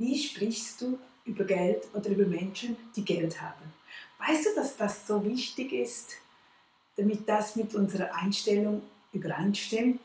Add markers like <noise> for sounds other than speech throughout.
Wie sprichst du über Geld oder über Menschen, die Geld haben? Weißt du, dass das so wichtig ist, damit das mit unserer Einstellung übereinstimmt?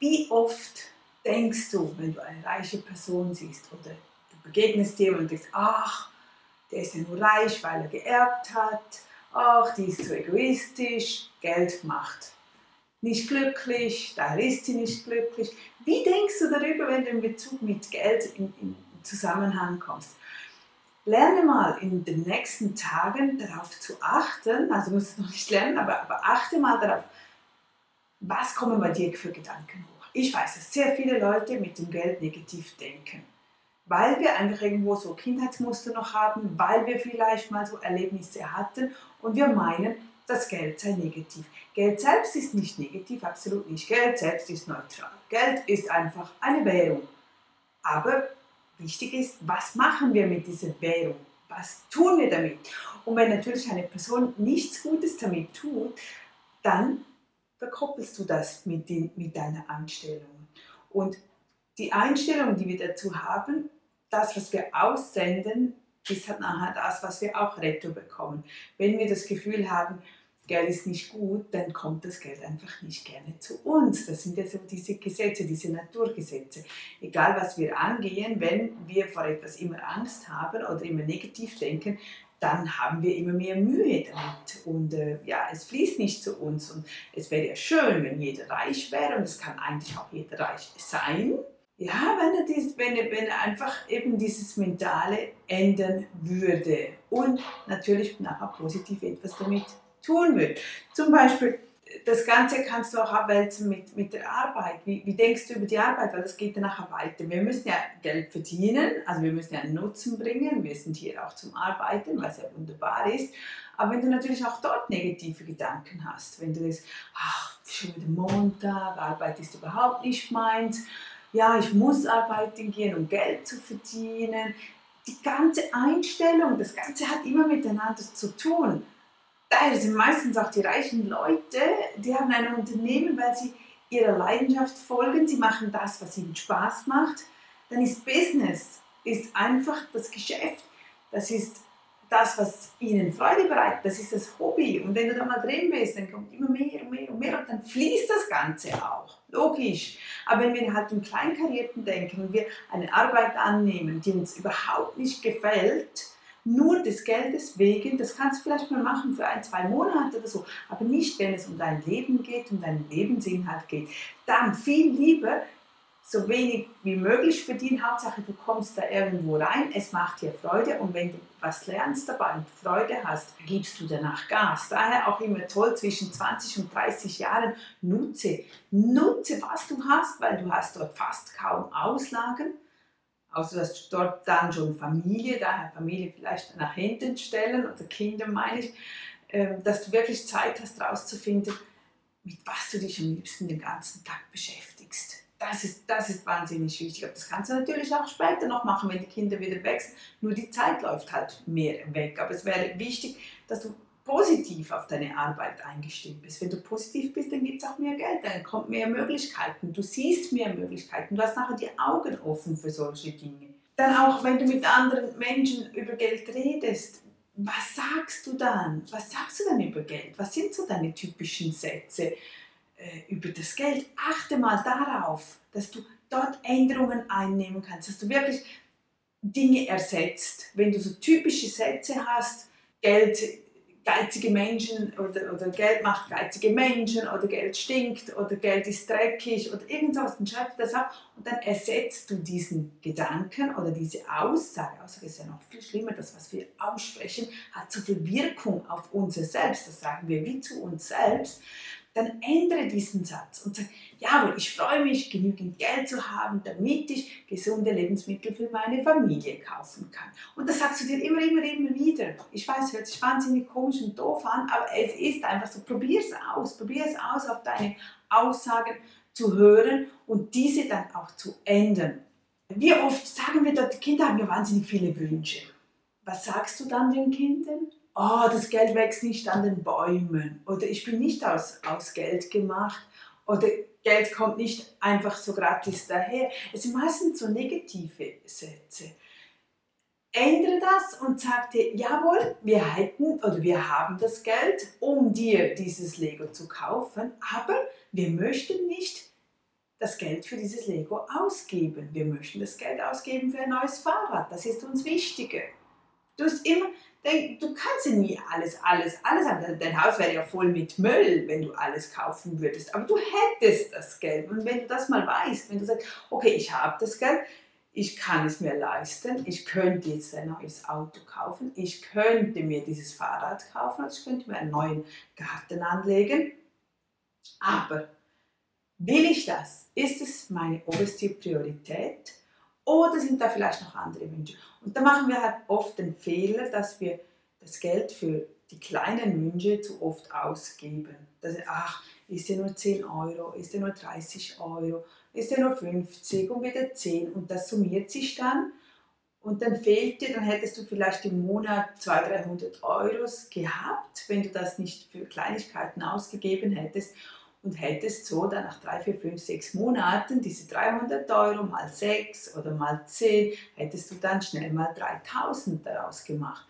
Wie oft denkst du, wenn du eine reiche Person siehst oder du begegnest dir und denkst, ach, der ist ja nur reich, weil er geerbt hat, ach, die ist so egoistisch, Geld macht nicht glücklich, da ist sie nicht glücklich. Wie denkst du darüber, wenn du in Bezug mit Geld in, in Zusammenhang kommst? Lerne mal in den nächsten Tagen darauf zu achten, also musst du noch nicht lernen, aber, aber achte mal darauf, was kommen bei dir für Gedanken hoch. Ich weiß, dass sehr viele Leute mit dem Geld negativ denken, weil wir einfach irgendwo so Kindheitsmuster noch haben, weil wir vielleicht mal so Erlebnisse hatten und wir meinen, das Geld sei negativ. Geld selbst ist nicht negativ, absolut nicht. Geld selbst ist neutral. Geld ist einfach eine Währung. Aber wichtig ist, was machen wir mit dieser Währung? Was tun wir damit? Und wenn natürlich eine Person nichts Gutes damit tut, dann verkoppelst du das mit, den, mit deiner Einstellung. Und die Einstellung, die wir dazu haben, das, was wir aussenden, ist halt nachher das, was wir auch retto bekommen. Wenn wir das Gefühl haben, Geld ist nicht gut, dann kommt das Geld einfach nicht gerne zu uns. Das sind ja so diese Gesetze, diese Naturgesetze. Egal was wir angehen, wenn wir vor etwas immer Angst haben oder immer negativ denken, dann haben wir immer mehr Mühe damit. Und äh, ja, es fließt nicht zu uns. Und es wäre ja schön, wenn jeder reich wäre. Und es kann eigentlich auch jeder reich sein. Ja, wenn er, dies, wenn, er, wenn er einfach eben dieses Mentale ändern würde. Und natürlich nachher positiv etwas damit tun will. Zum Beispiel, das Ganze kannst du auch abwälzen mit, mit der Arbeit. Wie, wie denkst du über die Arbeit? Weil das geht dann nachher weiter. Wir müssen ja Geld verdienen, also wir müssen ja einen Nutzen bringen. Wir sind hier auch zum Arbeiten, was ja wunderbar ist. Aber wenn du natürlich auch dort negative Gedanken hast, wenn du denkst, ach, schon wieder Montag, Arbeit ist überhaupt nicht meins, ja, ich muss arbeiten gehen, um Geld zu verdienen. Die ganze Einstellung, das Ganze hat immer miteinander zu tun daher sind meistens auch die reichen Leute, die haben ein Unternehmen, weil sie ihrer Leidenschaft folgen, sie machen das, was ihnen Spaß macht. Dann ist Business, ist einfach das Geschäft, das ist das, was ihnen Freude bereitet, das ist das Hobby. Und wenn du da mal drin bist, dann kommt immer mehr und mehr und mehr und dann fließt das Ganze auch. Logisch. Aber wenn wir halt im Kleinkarierten denken und wir eine Arbeit annehmen, die uns überhaupt nicht gefällt, nur des Geldes wegen, das kannst du vielleicht mal machen für ein, zwei Monate oder so, aber nicht, wenn es um dein Leben geht, um deinen Lebensinhalt geht. Dann viel lieber so wenig wie möglich verdienen. Hauptsache, du kommst da irgendwo rein, es macht dir Freude und wenn du was lernst dabei und Freude hast, gibst du danach Gas. Daher auch immer toll, zwischen 20 und 30 Jahren nutze, nutze, was du hast, weil du hast dort fast kaum Auslagen außer dass du dort dann schon Familie, daher Familie vielleicht nach hinten stellen oder Kinder meine ich, ähm, dass du wirklich Zeit hast herauszufinden, mit was du dich am liebsten den ganzen Tag beschäftigst. Das ist, das ist wahnsinnig wichtig. Aber das kannst du natürlich auch später noch machen, wenn die Kinder wieder wachsen. Nur die Zeit läuft halt mehr weg. Aber es wäre wichtig, dass du positiv auf deine Arbeit eingestimmt bist. Wenn du positiv bist, dann gibt es auch mehr Geld, dann kommt mehr Möglichkeiten, du siehst mehr Möglichkeiten, du hast nachher die Augen offen für solche Dinge. Dann auch, wenn du mit anderen Menschen über Geld redest, was sagst du dann? Was sagst du dann über Geld? Was sind so deine typischen Sätze äh, über das Geld? Achte mal darauf, dass du dort Änderungen einnehmen kannst, dass du wirklich Dinge ersetzt. Wenn du so typische Sätze hast, Geld geizige Menschen oder, oder Geld macht geizige Menschen oder Geld stinkt oder Geld ist dreckig oder irgendwas, dann schreib das ab und dann ersetzt du diesen Gedanken oder diese Aussage, Aussage ist ja noch viel schlimmer, das was wir aussprechen, hat so viel Wirkung auf unser Selbst, das sagen wir wie zu uns selbst, dann ändere diesen Satz und sag, jawohl, ich freue mich, genügend Geld zu haben, damit ich gesunde Lebensmittel für meine Familie kaufen kann. Und das sagst du dir immer, immer, immer wieder. Ich weiß, hört sich wahnsinnig komisch und doof an, aber es ist einfach so, probier es aus, probier es aus, auf deine Aussagen zu hören und diese dann auch zu ändern. Wie oft sagen wir die Kinder haben ja wahnsinnig viele Wünsche. Was sagst du dann den Kindern? Oh, das Geld wächst nicht an den Bäumen oder ich bin nicht aus, aus Geld gemacht oder Geld kommt nicht einfach so gratis daher. Es sind meistens so negative Sätze. Ändere das und sag dir, jawohl, wir hätten oder wir haben das Geld, um dir dieses Lego zu kaufen, aber wir möchten nicht das Geld für dieses Lego ausgeben. Wir möchten das Geld ausgeben für ein neues Fahrrad. Das ist uns wichtiger. Du hast immer, du kannst ja nie alles, alles, alles haben. Dein Haus wäre ja voll mit Müll, wenn du alles kaufen würdest. Aber du hättest das Geld. Und wenn du das mal weißt, wenn du sagst, okay, ich habe das Geld, ich kann es mir leisten, ich könnte jetzt ein neues Auto kaufen, ich könnte mir dieses Fahrrad kaufen, also ich könnte mir einen neuen Garten anlegen. Aber Will ich das? Ist es meine oberste Priorität? Oder sind da vielleicht noch andere Wünsche? Und da machen wir halt oft den Fehler, dass wir das Geld für die kleinen Wünsche zu oft ausgeben. Dass, ach, ist ja nur 10 Euro, ist ja nur 30 Euro, ist ja nur 50 und wieder 10 und das summiert sich dann und dann fehlt dir, dann hättest du vielleicht im Monat 200, 300 Euro gehabt, wenn du das nicht für Kleinigkeiten ausgegeben hättest und hättest so dann nach drei, vier, fünf, sechs Monaten diese 300 Euro mal sechs oder mal zehn, hättest du dann schnell mal 3000 daraus gemacht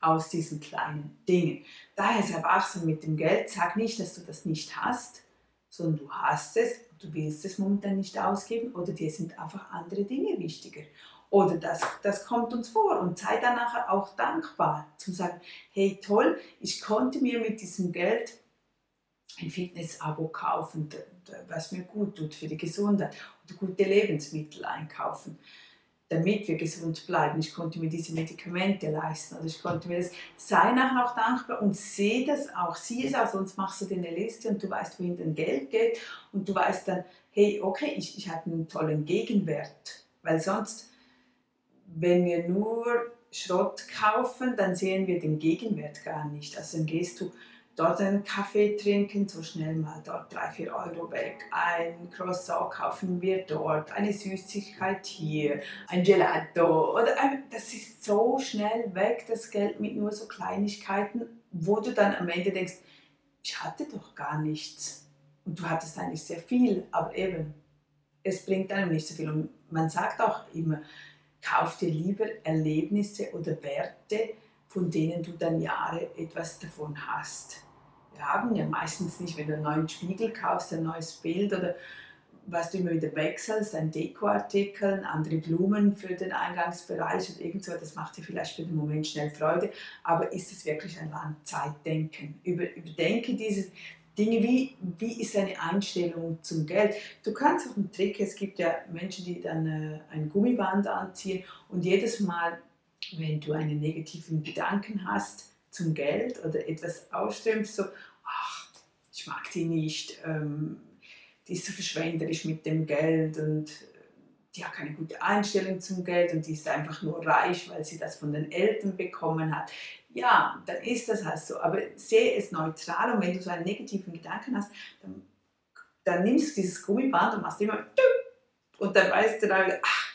aus diesen kleinen Dingen. Daher sei wachsam mit dem Geld. Sag nicht, dass du das nicht hast, sondern du hast es, du willst es momentan nicht ausgeben oder dir sind einfach andere Dinge wichtiger. Oder das, das kommt uns vor und sei dann nachher auch dankbar, zu sagen, hey toll, ich konnte mir mit diesem Geld ein Fitness-Abo kaufen, was mir gut tut für die Gesundheit oder gute Lebensmittel einkaufen, damit wir gesund bleiben. Ich konnte mir diese Medikamente leisten oder ich konnte mir das. Sei nachher auch dankbar und sehe das auch, sieh es auch, sonst machst du dir eine Liste und du weißt, wohin dein Geld geht und du weißt dann, hey, okay, ich, ich habe einen tollen Gegenwert, weil sonst, wenn wir nur Schrott kaufen, dann sehen wir den Gegenwert gar nicht. Also dann gehst du dort einen Kaffee trinken, so schnell mal dort 3, 4 Euro weg, ein Croissant kaufen wir dort, eine Süßigkeit hier, ein Gelato. Oder ein, das ist so schnell weg, das Geld mit nur so Kleinigkeiten, wo du dann am Ende denkst, ich hatte doch gar nichts. Und du hattest eigentlich sehr viel, aber eben, es bringt einem nicht so viel. Und man sagt auch immer, kauf dir lieber Erlebnisse oder Werte, von denen du dann Jahre etwas davon hast. Wir haben ja meistens nicht, wenn du einen neuen Spiegel kaufst, ein neues Bild oder was du immer wieder wechselst, ein Dekoartikel, andere Blumen für den Eingangsbereich oder irgend das macht dir vielleicht für den Moment schnell Freude, aber ist es wirklich ein Langzeitdenken? Über, überdenke diese Dinge, wie, wie ist deine Einstellung zum Geld? Du kannst auch einen Trick, es gibt ja Menschen, die dann äh, ein Gummiband anziehen und jedes Mal wenn du einen negativen Gedanken hast zum Geld oder etwas ausströmst, so, ach, ich mag die nicht, ähm, die ist so verschwenderisch mit dem Geld und die hat keine gute Einstellung zum Geld und die ist einfach nur reich, weil sie das von den Eltern bekommen hat. Ja, dann ist das halt so. Aber sehe es neutral und wenn du so einen negativen Gedanken hast, dann, dann nimmst du dieses Gummiband und machst immer und dann weißt du dann, ach,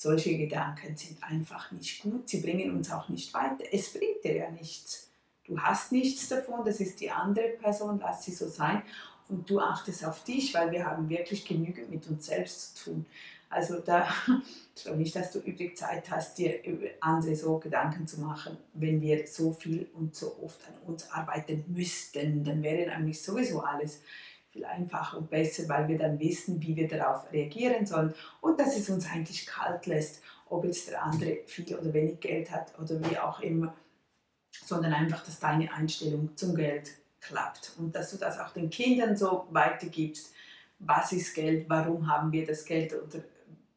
solche Gedanken sind einfach nicht gut, sie bringen uns auch nicht weiter. Es bringt dir ja nichts. Du hast nichts davon, das ist die andere Person, lass sie so sein und du achtest auf dich, weil wir haben wirklich genügend mit uns selbst zu tun. Also da, <laughs> ich glaube nicht, dass du übrig Zeit hast, dir über andere so Gedanken zu machen, wenn wir so viel und so oft an uns arbeiten müssten, dann wäre nämlich sowieso alles viel einfacher und besser, weil wir dann wissen, wie wir darauf reagieren sollen und dass es uns eigentlich kalt lässt, ob jetzt der andere viel oder wenig Geld hat oder wie auch immer, sondern einfach, dass deine Einstellung zum Geld klappt und dass du das auch den Kindern so weitergibst. Was ist Geld? Warum haben wir das Geld oder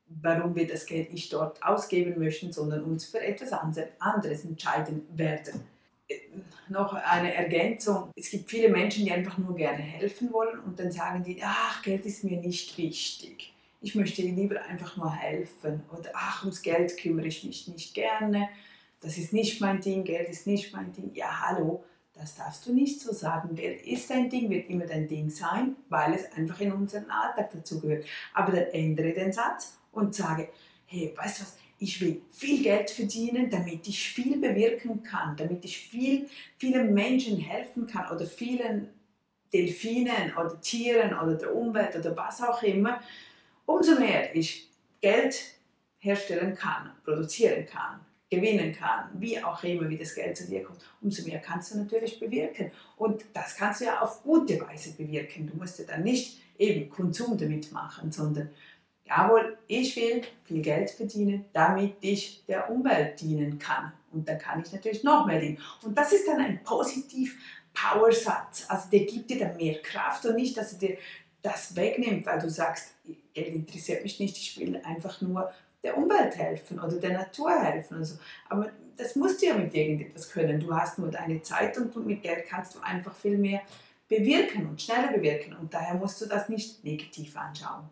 warum wir das Geld nicht dort ausgeben möchten, sondern uns für etwas anderes entscheiden werden noch eine Ergänzung. Es gibt viele Menschen, die einfach nur gerne helfen wollen und dann sagen die, ach, Geld ist mir nicht wichtig. Ich möchte lieber einfach nur helfen. Oder ach, ums Geld kümmere ich mich nicht gerne. Das ist nicht mein Ding, Geld ist nicht mein Ding. Ja, hallo, das darfst du nicht so sagen. Geld ist dein Ding, wird immer dein Ding sein, weil es einfach in unseren Alltag dazugehört. Aber dann ändere den Satz und sage, hey, weißt du was, ich will viel Geld verdienen, damit ich viel bewirken kann, damit ich viel, vielen Menschen helfen kann oder vielen Delfinen oder Tieren oder der Umwelt oder was auch immer, umso mehr ich Geld herstellen kann, produzieren kann, gewinnen kann, wie auch immer, wie das Geld zu dir kommt, umso mehr kannst du natürlich bewirken. Und das kannst du ja auf gute Weise bewirken. Du musst ja dann nicht eben Konsum damit machen, sondern jawohl, ich will viel Geld verdienen, damit ich der Umwelt dienen kann. Und dann kann ich natürlich noch mehr dienen. Und das ist dann ein positiv Power-Satz. Also der gibt dir dann mehr Kraft und nicht, dass er dir das wegnimmt, weil du sagst, Geld interessiert mich nicht, ich will einfach nur der Umwelt helfen oder der Natur helfen. Und so. Aber das musst du ja mit irgendetwas können. Du hast nur deine Zeit und mit Geld kannst du einfach viel mehr bewirken und schneller bewirken. Und daher musst du das nicht negativ anschauen.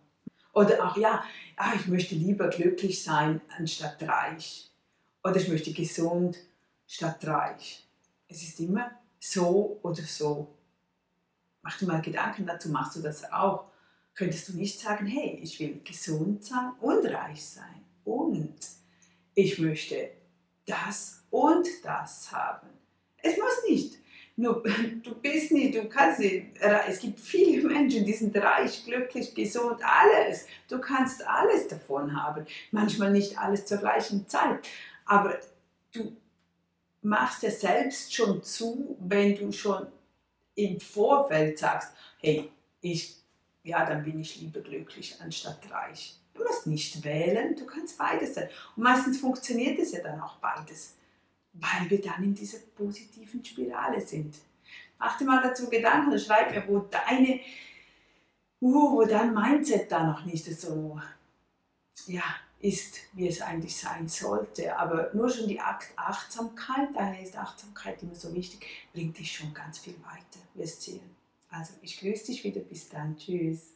Oder auch, ja, ah, ich möchte lieber glücklich sein anstatt reich. Oder ich möchte gesund statt reich. Es ist immer so oder so. Mach dir mal Gedanken dazu, machst du das auch? Könntest du nicht sagen, hey, ich will gesund sein und reich sein und ich möchte das und das haben. Es muss nicht. Nur, <laughs> du bist nicht, du kannst nicht. Es gibt viele <laughs> Menschen, die sind reich, glücklich, gesund, alles. Du kannst alles davon haben. Manchmal nicht alles zur gleichen Zeit. Aber du machst ja selbst schon zu, wenn du schon im Vorfeld sagst, hey, ich, ja, dann bin ich lieber glücklich anstatt reich. Du musst nicht wählen, du kannst beides sein. Und meistens funktioniert es ja dann auch beides, weil wir dann in dieser positiven Spirale sind. Mach dir mal dazu Gedanken schreib mir, wo deine, uh, wo dein Mindset da noch nicht so, ja, ist, wie es eigentlich sein sollte. Aber nur schon die Achtsamkeit, daher ist Achtsamkeit immer so wichtig, bringt dich schon ganz viel weiter. Wirst sehen. Also ich grüße dich wieder. Bis dann. Tschüss.